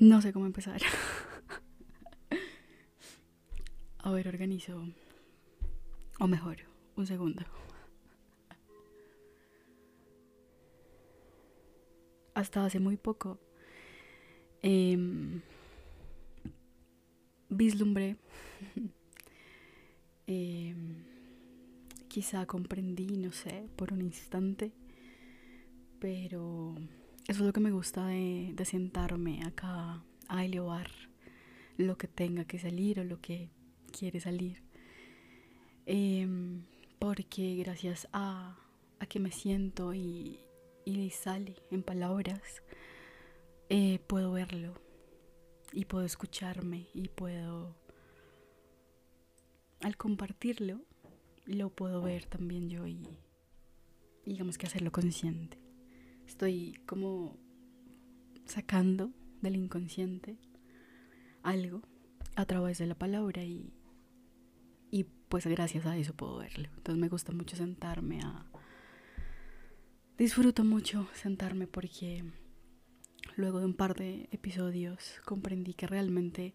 No sé cómo empezar. A ver, organizo. O mejor, un segundo. Hasta hace muy poco em, vislumbré, em, quizá comprendí, no sé, por un instante, pero eso es lo que me gusta de, sentarme acá a elevar lo que tenga que salir o lo que quiere salir. Em, porque gracias a, que me siento y, sale en palabras, eh, puedo verlo y puedo escucharme y puedo, al compartirlo, lo puedo ver también yo y digamos que hacerlo consciente estoy como sacando del inconsciente algo a través de la palabra y, y pues gracias a eso puedo verlo. Entonces me gusta mucho sentarme a... Disfruto mucho sentarme porque luego de un par de episodios comprendí que realmente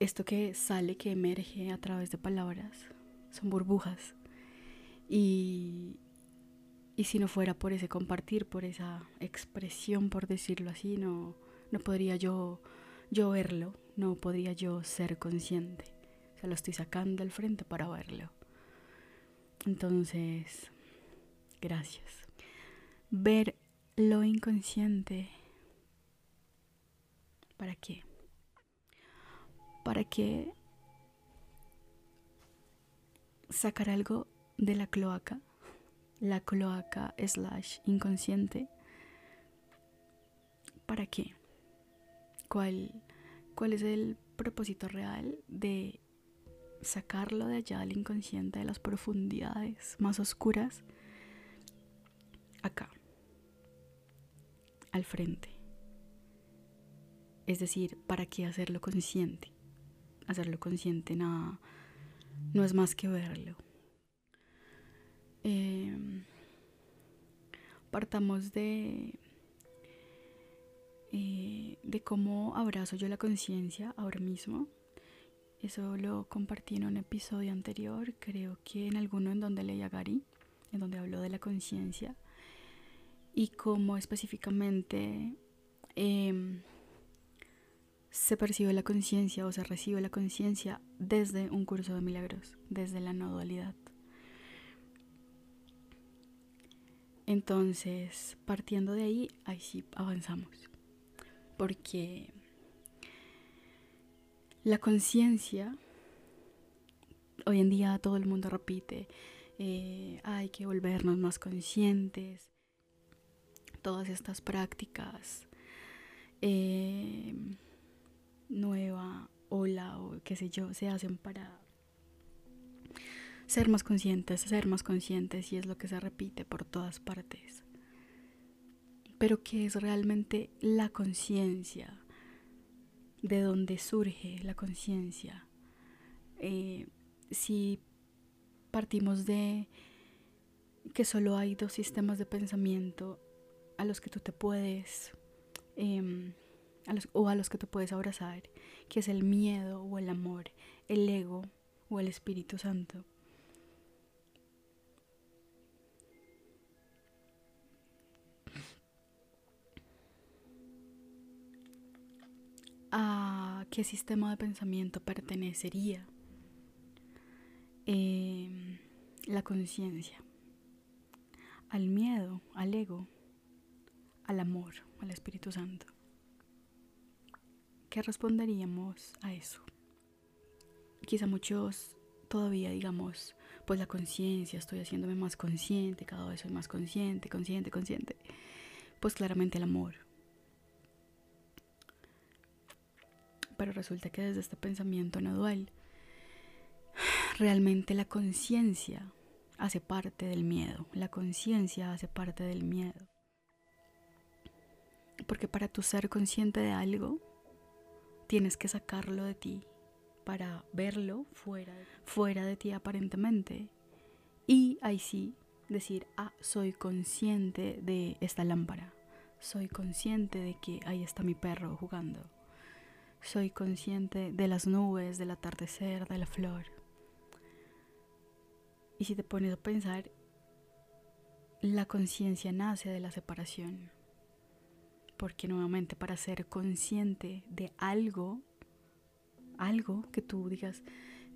esto que sale, que emerge a través de palabras, son burbujas. Y, y si no fuera por ese compartir, por esa expresión, por decirlo así, no, no podría yo, yo verlo, no podría yo ser consciente. O sea, lo estoy sacando al frente para verlo. Entonces, gracias. Ver lo inconsciente. ¿Para qué? Para que sacar algo de la cloaca la cloaca slash inconsciente. ¿Para qué? ¿Cuál, ¿Cuál es el propósito real de sacarlo de allá del inconsciente, de las profundidades más oscuras, acá, al frente? Es decir, ¿para qué hacerlo consciente? Hacerlo consciente nada, no es más que verlo Em, partamos de, eh, de cómo abrazo yo la conciencia ahora mismo. Eso lo compartí en un episodio anterior, creo que en alguno en donde leía Gary, en donde habló de la conciencia y cómo específicamente em, se percibe la conciencia o se recibe la conciencia desde un curso de milagros, desde la no dualidad. Entonces, partiendo de ahí, ahí sí avanzamos. Porque la conciencia, hoy en día todo el mundo repite, eh, hay que volvernos más conscientes, todas estas prácticas, eh, nueva ola o qué sé yo, se hacen para ser más conscientes, ser más conscientes y es lo que se repite por todas partes. Pero ¿qué es realmente la conciencia? ¿De dónde surge la conciencia? Eh, si partimos de que solo hay dos sistemas de pensamiento a los que tú te puedes em, o a los que te puedes abrazar, que es el miedo o el amor, el ego o el Espíritu Santo. A qué sistema de pensamiento pertenecería em, la conciencia, al miedo, al ego, al amor, al Espíritu Santo. ¿Qué responderíamos a eso? Quizá muchos todavía digamos, pues la conciencia, estoy haciéndome más consciente, cada vez soy más consciente, consciente, consciente. Pues claramente el amor, pero resulta que desde este pensamiento no dual, realmente la conciencia hace parte del miedo, la conciencia hace parte del miedo. Porque para tu ser consciente de algo, tienes que sacarlo de ti para verlo fuera, fuera de ti aparentemente. Y ahí sí decir, ah, soy consciente de esta lámpara, Soy consciente de que ahí está mi perro jugando. Soy consciente de las nubes, del atardecer, de la flor. Y si te pones a pensar, la conciencia nace de la separación. Porque nuevamente para ser consciente de algo, algo que tú digas,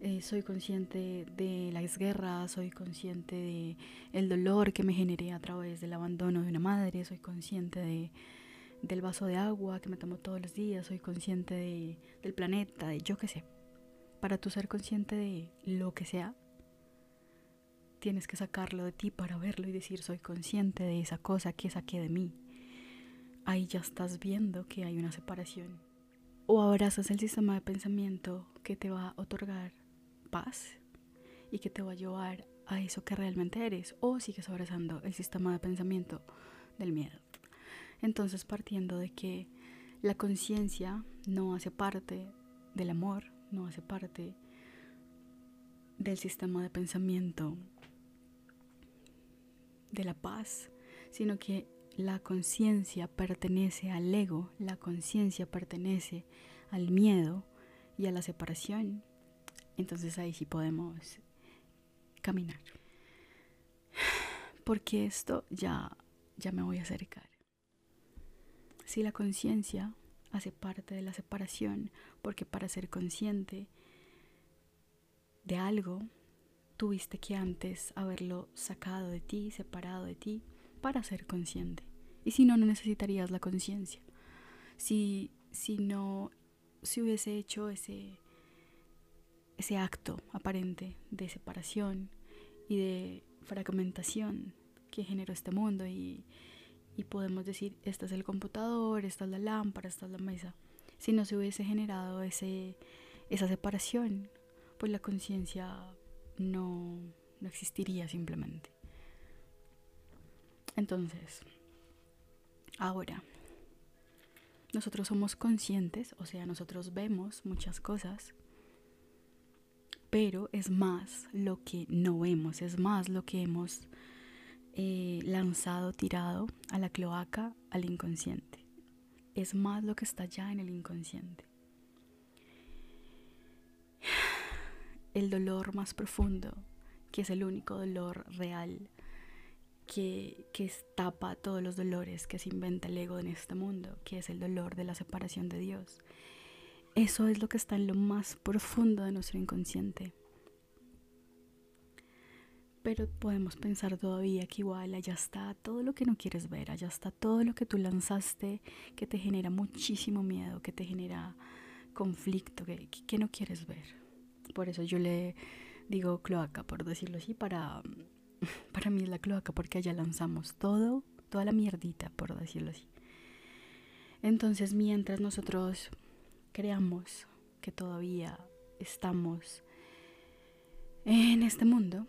eh, soy consciente de las guerras, soy consciente de el dolor que me generé a través del abandono de una madre, soy consciente de, del vaso de agua que me tomo todos los días, soy consciente de, del planeta, de yo qué sé. Para tú ser consciente de lo que sea, tienes que sacarlo de ti para verlo y decir soy consciente de esa cosa que saqué de mí. Ahí ya estás viendo que hay una separación. O abrazas el sistema de pensamiento que te va a otorgar paz y que te va a llevar a eso que realmente eres o sigues abrazando el sistema de pensamiento del miedo. Entonces partiendo de que la conciencia no hace parte del amor, no hace parte del sistema de pensamiento de la paz, sino que la conciencia pertenece al ego, la conciencia pertenece al miedo y a la separación entonces ahí sí podemos caminar. Porque esto ya, ya me voy a acercar. Si la conciencia hace parte de la separación, porque para ser consciente de algo, tuviste que antes haberlo sacado de ti, separado de ti, para ser consciente. Y si no, no necesitarías la conciencia. Si, si no, si hubiese hecho ese, ese acto aparente de separación y de fragmentación que generó este mundo y, podemos decir, este es el computador, esta es la lámpara, esta es la mesa. Si no se hubiese generado ese, esa separación, pues la conciencia no, no existiría simplemente. Entonces, ahora, nosotros somos conscientes, o sea, nosotros vemos muchas cosas, pero es más lo que no vemos, es más lo que hemos eh, lanzado, tirado a la cloaca, al inconsciente. Es más lo que está ya en el inconsciente. El dolor más profundo, que es el único dolor real, que, que tapa todos los dolores que se inventa el ego en este mundo, que es el dolor de la separación de Dios eso es lo que está en lo más profundo de nuestro inconsciente. Pero podemos pensar todavía que igual allá está todo lo que no quieres ver, allá está todo lo que tú lanzaste que te genera muchísimo miedo, que te genera conflicto, que, no quieres ver. Por eso yo le digo cloaca, por decirlo así, para, para mí es la cloaca porque allá lanzamos todo, toda la mierdita, por decirlo así. Entonces mientras nosotros creamos que todavía estamos en este mundo,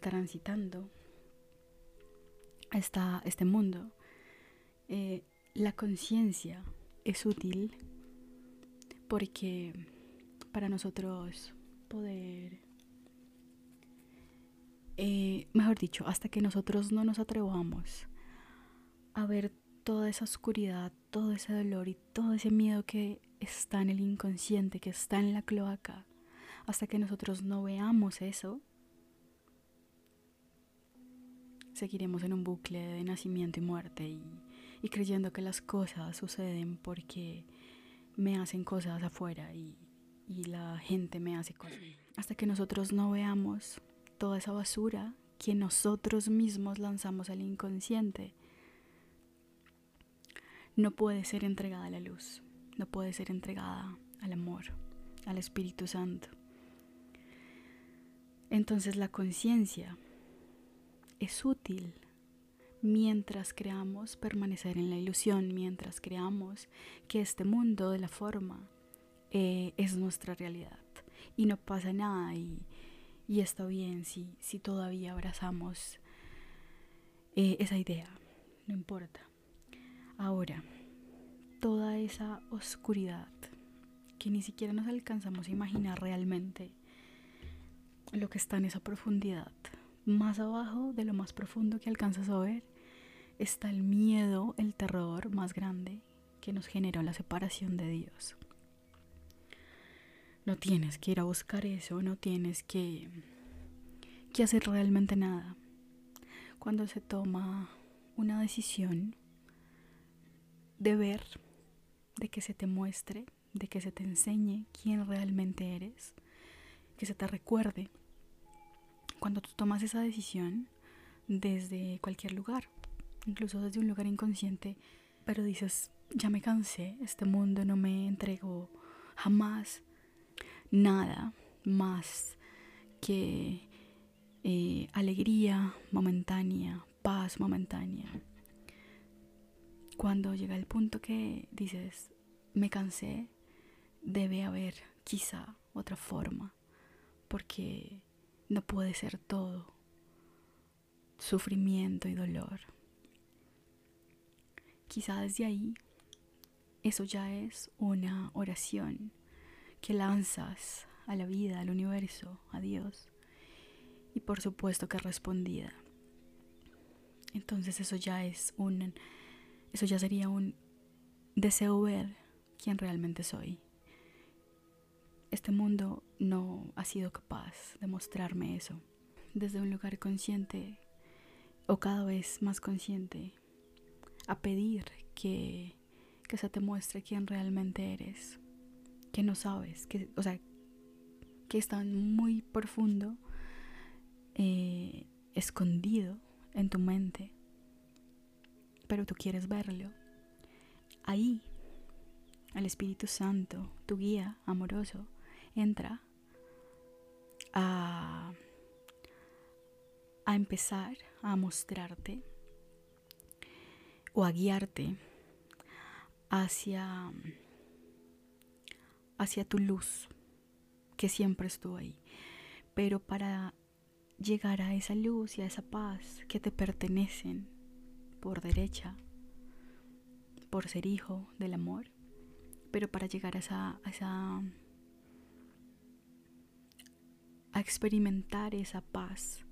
transitando esta, este mundo, eh, la conciencia es útil porque para nosotros poder, eh, mejor dicho, hasta que nosotros no nos atrevamos a ver toda esa oscuridad, todo ese dolor y todo ese miedo que está en el inconsciente, que está en la cloaca, hasta que nosotros no veamos eso, seguiremos en un bucle de nacimiento y muerte y, creyendo que las cosas suceden porque me hacen cosas afuera y, la gente me hace cosas. Hasta que nosotros no veamos toda esa basura que nosotros mismos lanzamos al inconsciente, no puede ser entregada a la luz no puede ser entregada al amor, al Espíritu Santo. Entonces la conciencia es útil mientras creamos permanecer en la ilusión, mientras creamos que este mundo de la forma eh, es nuestra realidad y no pasa nada y, está bien si, si todavía abrazamos eh, esa idea, no importa. Ahora, toda esa oscuridad que ni siquiera nos alcanzamos a imaginar realmente lo que está en esa profundidad. Más abajo de lo más profundo que alcanzas a ver está el miedo, el terror más grande que nos generó la separación de Dios. No tienes que ir a buscar eso, no tienes que, que hacer realmente nada. Cuando se toma una decisión de ver, de que se te muestre, de que se te enseñe quién realmente eres, que se te recuerde. Cuando tú tomas esa decisión desde cualquier lugar, incluso desde un lugar inconsciente, pero dices, ya me cansé, este mundo no me entregó jamás nada más que eh, alegría momentánea, paz momentánea. Cuando llega el punto que dices, me cansé, debe haber quizá otra forma, porque no puede ser todo sufrimiento y dolor. Quizá desde ahí eso ya es una oración que lanzas a la vida, al universo, a Dios. Y por supuesto que respondida. Entonces eso ya es un eso ya sería un deseo ver quién realmente soy. Este mundo no ha sido capaz de mostrarme eso. Desde un lugar consciente o cada vez más consciente a pedir que, que se te muestre quién realmente eres que no sabes, que, o sea, que está muy profundo, eh, escondido en tu mente, pero tú quieres verlo. Ahí, el Espíritu Santo, tu guía amoroso, entra a, a empezar a mostrarte o a guiarte hacia hacia tu luz, que siempre estuvo ahí. Pero para llegar a esa luz y a esa paz que te pertenecen por derecha, por ser hijo del amor, pero para llegar a esa, a esa a experimentar esa paz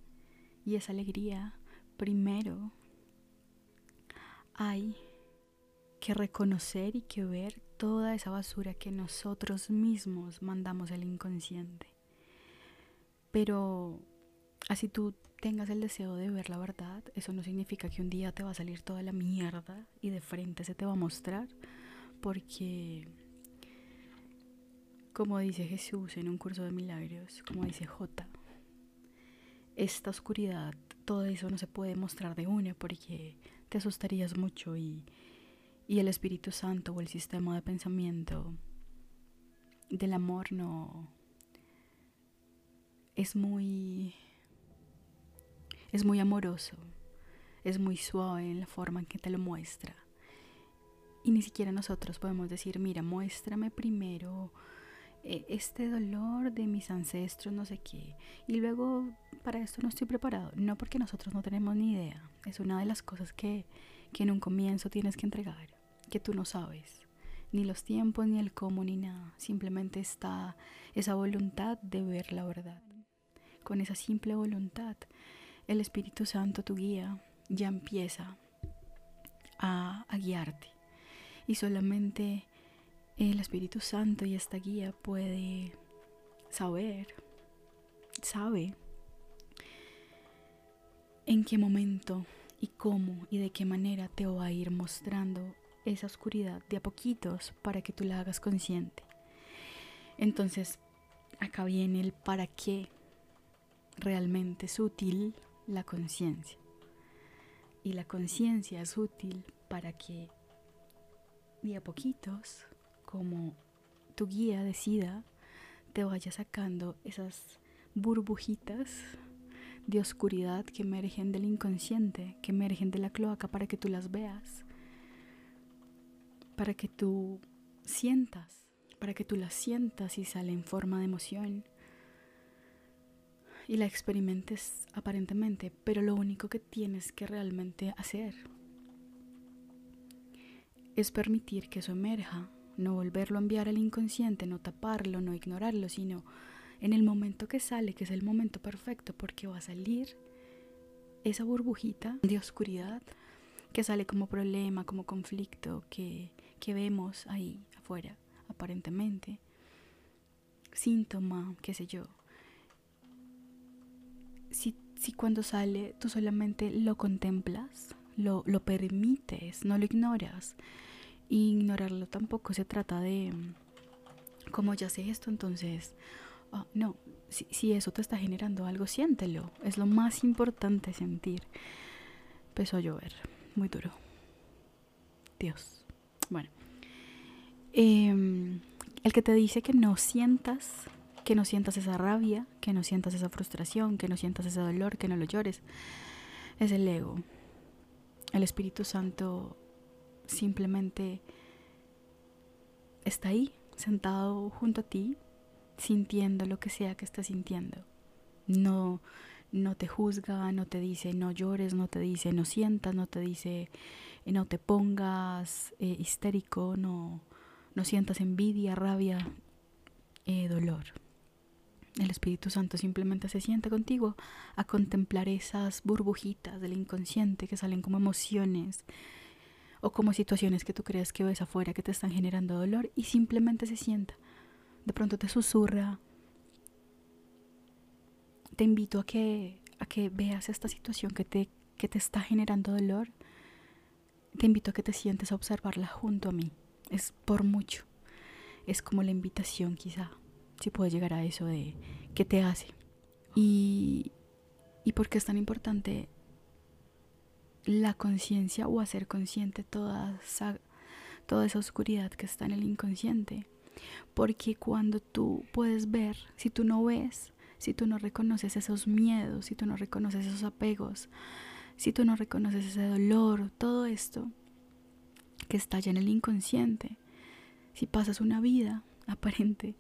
y esa alegría, primero hay que reconocer y que ver toda esa basura que nosotros mismos mandamos al inconsciente. Pero así tú tengas el deseo de ver la verdad, eso no significa que un día te va a salir toda la mierda y de frente se te va a mostrar, porque como dice Jesús en un curso de milagros, como dice J, esta oscuridad, todo eso no se puede mostrar de una porque te asustarías mucho y y el Espíritu Santo o el sistema de pensamiento del amor no es muy es muy amoroso, es muy suave en la forma en que te lo muestra. Y ni siquiera nosotros podemos decir, mira, muéstrame primero eh, este dolor de mis ancestros, no sé qué. Y luego para esto no estoy preparado. No porque nosotros no tenemos ni idea. Es una de las cosas que, que en un comienzo tienes que entregar que tú no sabes, ni los tiempos, ni el cómo, ni nada. Simplemente está esa voluntad de ver la verdad. Con esa simple voluntad, el Espíritu Santo, tu guía, ya empieza a, a guiarte. Y solamente el Espíritu Santo y esta guía puede saber, sabe en qué momento y cómo y de qué manera te va a ir mostrando esa oscuridad de a poquitos para que tú la hagas consciente. Entonces, acá viene el para qué realmente es útil la conciencia. Y la conciencia es útil para que de a poquitos, como tu guía decida, te vaya sacando esas burbujitas de oscuridad que emergen del inconsciente, que emergen de la cloaca para que tú las veas para que tú sientas, para que tú la sientas y sale en forma de emoción y la experimentes aparentemente, pero lo único que tienes que realmente hacer es permitir que eso emerja, no volverlo a enviar al inconsciente, no taparlo, no ignorarlo, sino en el momento que sale, que es el momento perfecto, porque va a salir esa burbujita de oscuridad que sale como problema, como conflicto, que, que vemos ahí afuera, aparentemente. Síntoma, qué sé yo. Si, si cuando sale tú solamente lo contemplas, lo, lo permites, no lo ignoras. Ignorarlo tampoco se trata de, como ya sé esto, entonces, ah, no, si, si, eso te está generando algo, siéntelo. Es lo más importante sentir. Empezó a llover, muy duro. Dios. Bueno. Eh, el que te dice que no sientas, que no sientas esa rabia, que no sientas esa frustración, que no sientas ese dolor, que no lo llores, es el ego. El Espíritu Santo simplemente está ahí, sentado junto a ti, sintiendo lo que sea que estés sintiendo. No, no te juzga, no te dice no llores, no te dice no sientas, no te dice no te pongas eh, histérico, no, no sientas envidia, rabia, eh, dolor. El Espíritu Santo simplemente se siente contigo a contemplar esas burbujitas del inconsciente que salen como emociones o como situaciones que tú crees que ves afuera que te están generando dolor y simplemente se sienta. De pronto te susurra. Te invito a que, a que veas esta situación que te, que te está generando dolor. Te invito a que te sientes a observarla junto a mí. Es por mucho. Es como la invitación quizá si puedes llegar a eso de qué te hace. Y, y por qué es tan importante la conciencia o hacer consciente toda esa, toda esa oscuridad que está en el inconsciente. Porque cuando tú puedes ver, si tú no ves, si tú no reconoces esos miedos, si tú no reconoces esos apegos, si tú no reconoces ese dolor, todo esto que está ya en el inconsciente, si pasas una vida aparente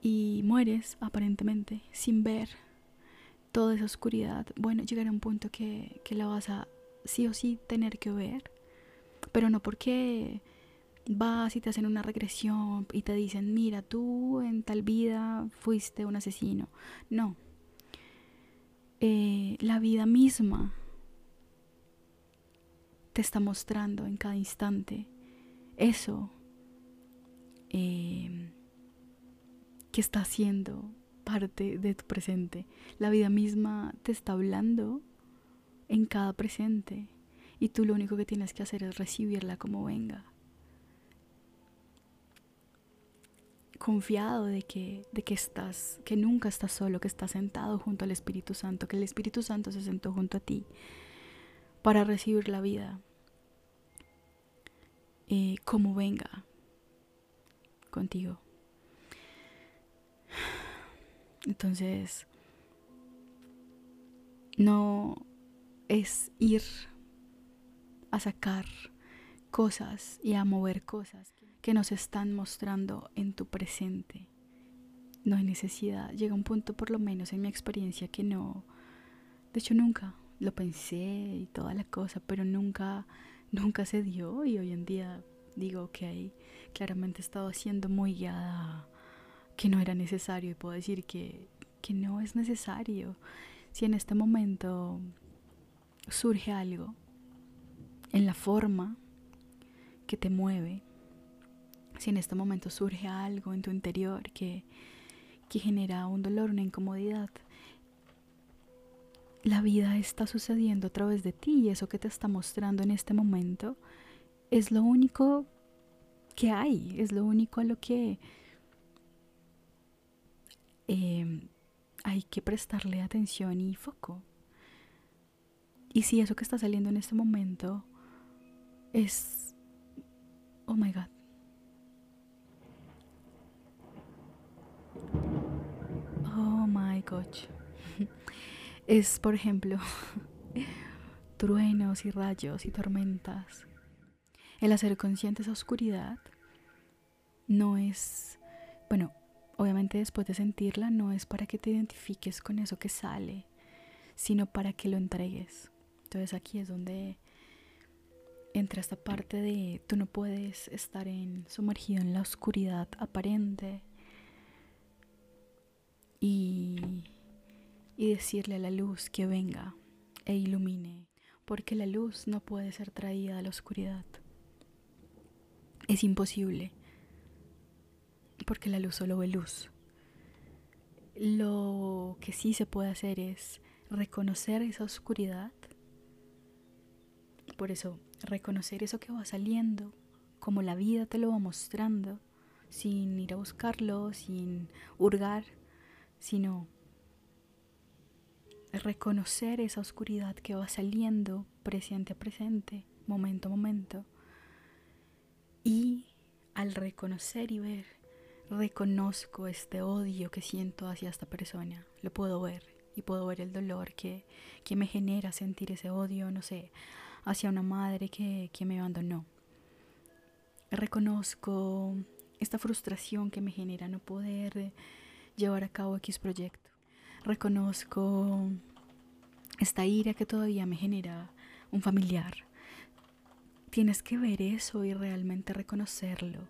y mueres aparentemente sin ver toda esa oscuridad, bueno, llegará un punto que, que la vas a sí o sí tener que ver, pero no porque vas y te hacen una regresión y te dicen, mira, tú en tal vida fuiste un asesino. No. Eh, la vida misma te está mostrando en cada instante eso eh, que está siendo parte de tu presente. La vida misma te está hablando en cada presente y tú lo único que tienes que hacer es recibirla como venga. Confiado de que, de que estás, que nunca estás solo, que estás sentado junto al Espíritu Santo, que el Espíritu Santo se sentó junto a ti para recibir la vida eh, como venga contigo. Entonces, no es ir a sacar cosas y a mover cosas que nos están mostrando en tu presente. No hay necesidad. Llega un punto, por lo menos en mi experiencia, que no. De hecho, nunca lo pensé y toda la cosa, pero nunca, nunca se dio. Y hoy en día digo, ok, claramente he estado siendo muy guiada que no era necesario y puedo decir que, que no es necesario. Si en este momento surge algo en la forma que te mueve, si en este momento surge algo en tu interior que, que genera un dolor, una incomodidad, la vida está sucediendo a través de ti y eso que te está mostrando en este momento es lo único que hay, es lo único a lo que Em, hay que prestarle atención y foco. Y si eso que está saliendo en este momento es... Oh my god. Oh my gosh. es, por ejemplo, truenos y rayos y tormentas. El hacer consciente esa oscuridad no es, bueno, Obviamente después de sentirla no es para que te identifiques con eso que sale, sino para que lo entregues. Entonces aquí es donde entra esta parte de tú no puedes estar en, sumergido en la oscuridad aparente y, y decirle a la luz que venga e ilumine porque la luz no puede ser traída a la oscuridad. Es imposible, porque la luz solo ve luz. Lo que sí se puede hacer es reconocer esa oscuridad. Por eso, reconocer eso que va saliendo, como la vida te lo va mostrando, sin ir a buscarlo, sin hurgar, sino reconocer esa oscuridad que va saliendo presente a presente, momento a momento. Y al reconocer y ver, reconozco este odio que siento hacia esta persona, lo puedo ver y puedo ver el dolor que, que me genera sentir ese odio, no sé, hacia una madre que, que me abandonó. Reconozco esta frustración que me genera no poder llevar a cabo X proyecto. Reconozco esta ira que todavía me genera un familiar. Tienes que ver eso y realmente reconocerlo.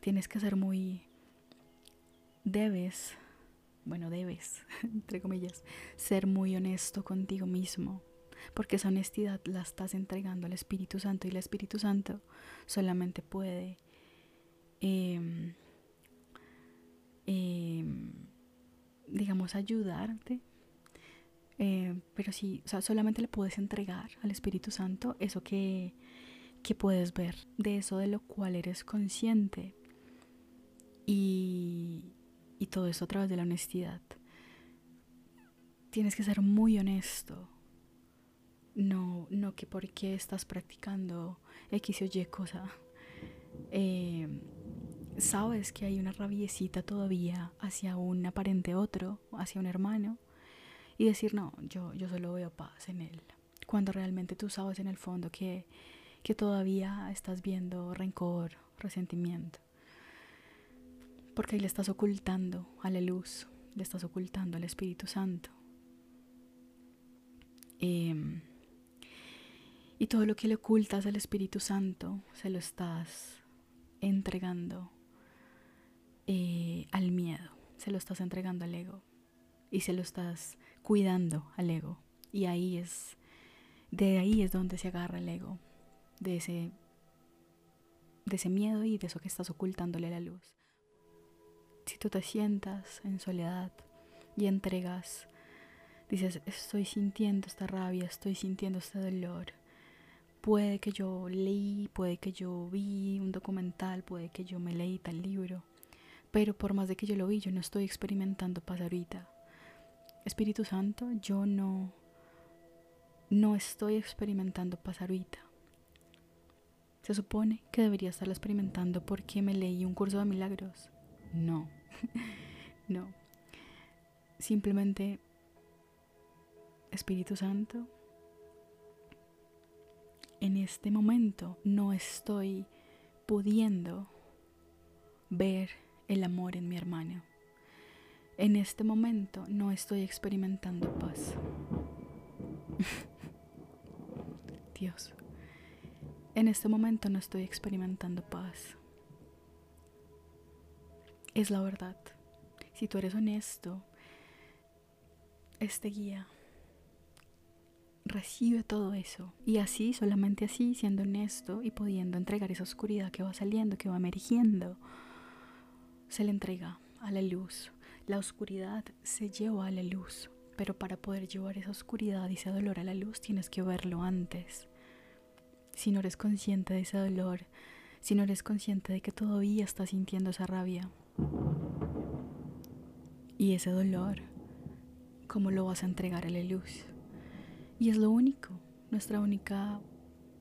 Tienes que ser muy... Debes, bueno, debes, entre comillas, ser muy honesto contigo mismo. Porque esa honestidad la estás entregando al Espíritu Santo y el Espíritu Santo solamente puede em, em, digamos, ayudarte eh, pero sí, solamente le puedes entregar al Espíritu Santo eso que, que puedes ver, de eso de lo cual eres consciente. Y, y todo eso a través de la honestidad. Tienes que ser muy honesto. No, no que porque estás practicando X o Y cosa. Eh, sabes que hay una rabiecita todavía hacia un aparente otro, hacia un hermano, y decir, no, yo, yo solo veo paz en él. Cuando realmente tú sabes en el fondo que, que todavía estás viendo rencor, resentimiento. Porque ahí le estás ocultando a la luz, le estás ocultando al Espíritu Santo. Em, y todo lo que le ocultas al Espíritu Santo se lo estás entregando eh, al miedo, se lo estás entregando al ego y se lo estás cuidando al ego. Y ahí es, de ahí es donde se agarra el ego, de ese, de ese miedo y de eso que estás ocultándole la luz. Si tú te sientas en soledad y entregas, dices, estoy sintiendo esta rabia, estoy sintiendo este dolor. Puede que yo leí, puede que yo vi un documental, puede que yo me leí tal libro, pero por más de que yo lo vi, yo no estoy experimentando paz ahorita. Espíritu Santo, yo no, no estoy experimentando paz ahorita. Se supone que debería estarlo experimentando porque me leí un curso de milagros. No, no. Simplemente, Espíritu Santo, en este momento no estoy pudiendo ver el amor en mi hermano. En este momento no estoy experimentando paz. Dios, en este momento no estoy experimentando paz. Es la verdad. Si tú eres honesto, este guía recibe todo eso. Y así, solamente así, siendo honesto y pudiendo entregar esa oscuridad que va saliendo, que va emergiendo, se le entrega a la luz la oscuridad se lleva a la luz, pero para poder llevar esa oscuridad y ese dolor a la luz tienes que verlo antes. Si no eres consciente de ese dolor, si no eres consciente de que todavía estás sintiendo esa rabia y ese dolor, ¿cómo lo vas a entregar a la luz? Y es lo único, nuestra única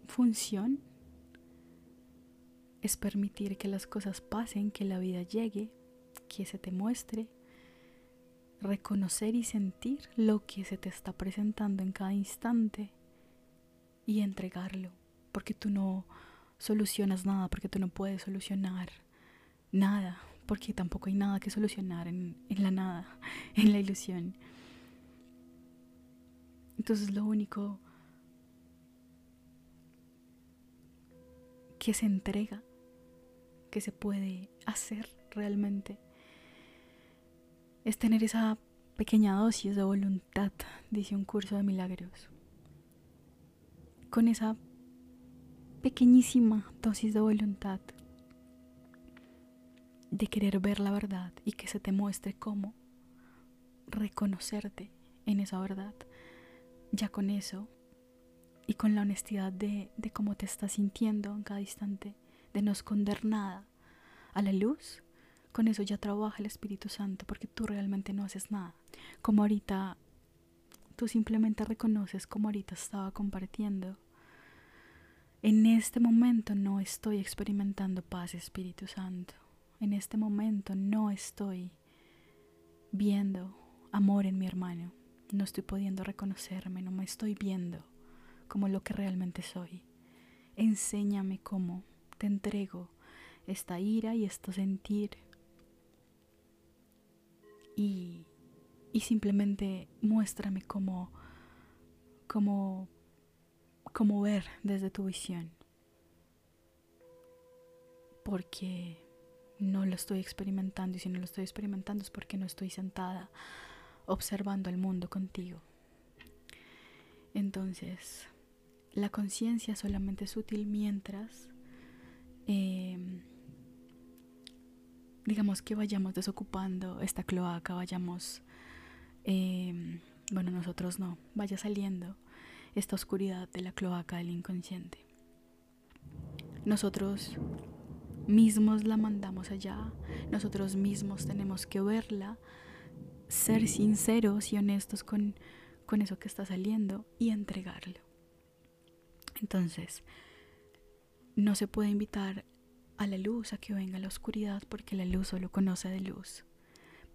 función es permitir que las cosas pasen, que la vida llegue, que se te muestre reconocer y sentir lo que se te está presentando en cada instante y entregarlo, porque tú no solucionas nada, porque tú no puedes solucionar nada, porque tampoco hay nada que solucionar en, la nada, en la ilusión. Entonces lo único que se entrega, que se puede hacer realmente, es tener esa pequeña dosis de voluntad, dice un curso de milagros. con esa pequeñísima dosis de voluntad de querer ver la verdad y que se te muestre cómo reconocerte en esa verdad. Ya con eso y con la honestidad de, de cómo te estás sintiendo en cada instante, de no esconder nada a la luz, con eso ya trabaja el Espíritu Santo porque tú realmente no haces nada. Como ahorita tú simplemente reconoces como ahorita estaba compartiendo. En este momento no estoy experimentando paz, Espíritu Santo en este momento no estoy viendo amor en mi hermano, no estoy pudiendo reconocerme, no me estoy viendo como lo que realmente soy. Enséñame cómo te entrego esta ira y esto sentir y, y simplemente muéstrame cómo, cómo, cómo ver desde tu visión. Porque no lo estoy experimentando y si no lo estoy experimentando es porque no estoy sentada observando el mundo contigo. Entonces, la conciencia solamente es útil mientras, em, digamos que vayamos desocupando esta cloaca, vayamos, em, bueno, nosotros no, vaya saliendo esta oscuridad de la cloaca del inconsciente. Nosotros mismos la mandamos allá, nosotros mismos tenemos que verla, ser sinceros y honestos con, con eso que está saliendo y entregarlo. Entonces, no se puede invitar a la luz a que venga la oscuridad porque la luz solo conoce de luz.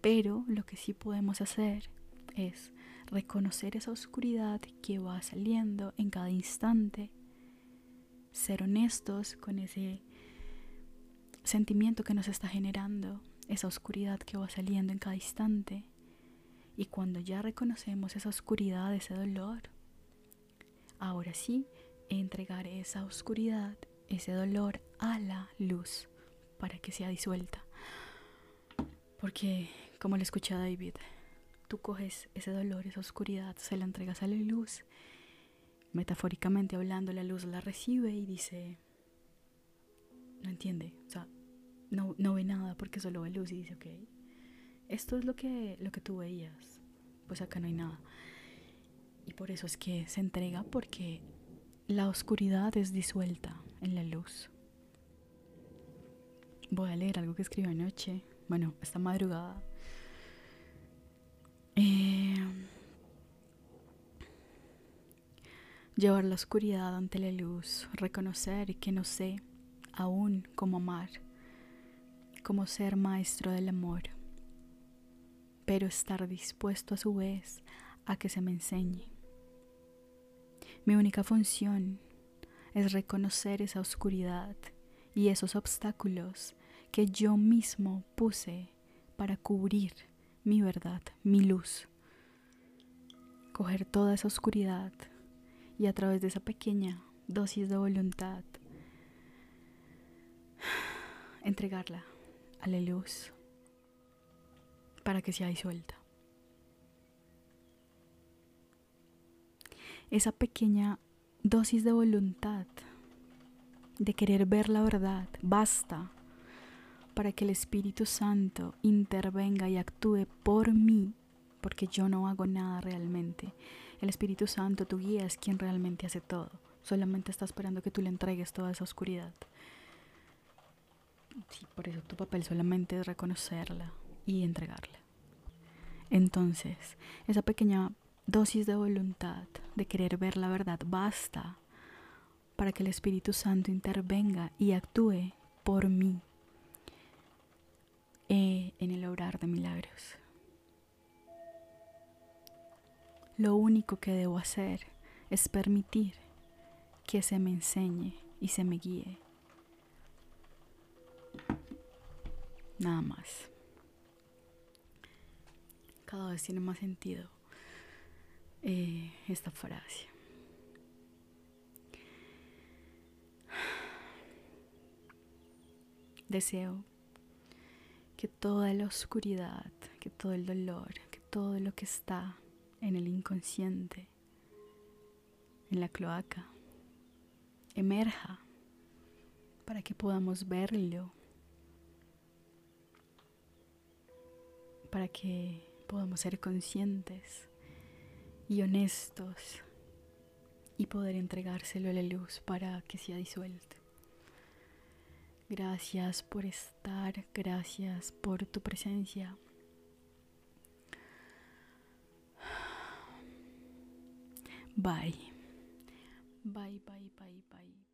Pero lo que sí podemos hacer es reconocer esa oscuridad que va saliendo en cada instante, ser honestos con ese sentimiento que nos está generando, esa oscuridad que va saliendo en cada instante. Y cuando ya reconocemos esa oscuridad, ese dolor, ahora sí, entregar esa oscuridad, ese dolor a la luz para que sea disuelta. Porque, como le escuché a David, tú coges ese dolor, esa oscuridad, se la entregas a la luz. Metafóricamente hablando, la luz la recibe y dice, no entiende, o sea, no, no ve nada porque solo ve luz y dice, ok, esto es lo que, lo que tú veías, pues acá no hay nada. Y por eso es que se entrega porque la oscuridad es disuelta en la luz. Voy a leer algo que escribió anoche, bueno, esta madrugada. Eh, llevar la oscuridad ante la luz, reconocer que no sé aún como amar, como ser maestro del amor, pero estar dispuesto a su vez a que se me enseñe. Mi única función es reconocer esa oscuridad y esos obstáculos que yo mismo puse para cubrir mi verdad, mi luz. Coger toda esa oscuridad y a través de esa pequeña dosis de voluntad entregarla a la luz para que sea disuelta. Esa pequeña dosis de voluntad, de querer ver la verdad, basta para que el Espíritu Santo intervenga y actúe por mí, porque yo no hago nada realmente. El Espíritu Santo, tu guía, es quien realmente hace todo. Solamente está esperando que tú le entregues toda esa oscuridad. Sí, por eso tu papel solamente es reconocerla y entregarla. Entonces, esa pequeña dosis de voluntad, de querer ver la verdad, basta para que el Espíritu Santo intervenga y actúe por mí eh, en el obrar de milagros. Lo único que debo hacer es permitir que se me enseñe y se me guíe Nada más. Cada vez tiene más sentido eh, esta frase. Deseo que toda la oscuridad, que todo el dolor, que todo lo que está en el inconsciente, en la cloaca, emerja, para que podamos verlo, para que podamos ser conscientes y honestos y poder entregárselo a la luz para que sea disuelto. Gracias por estar, gracias por tu presencia. Bye. Bye, bye, bye, bye.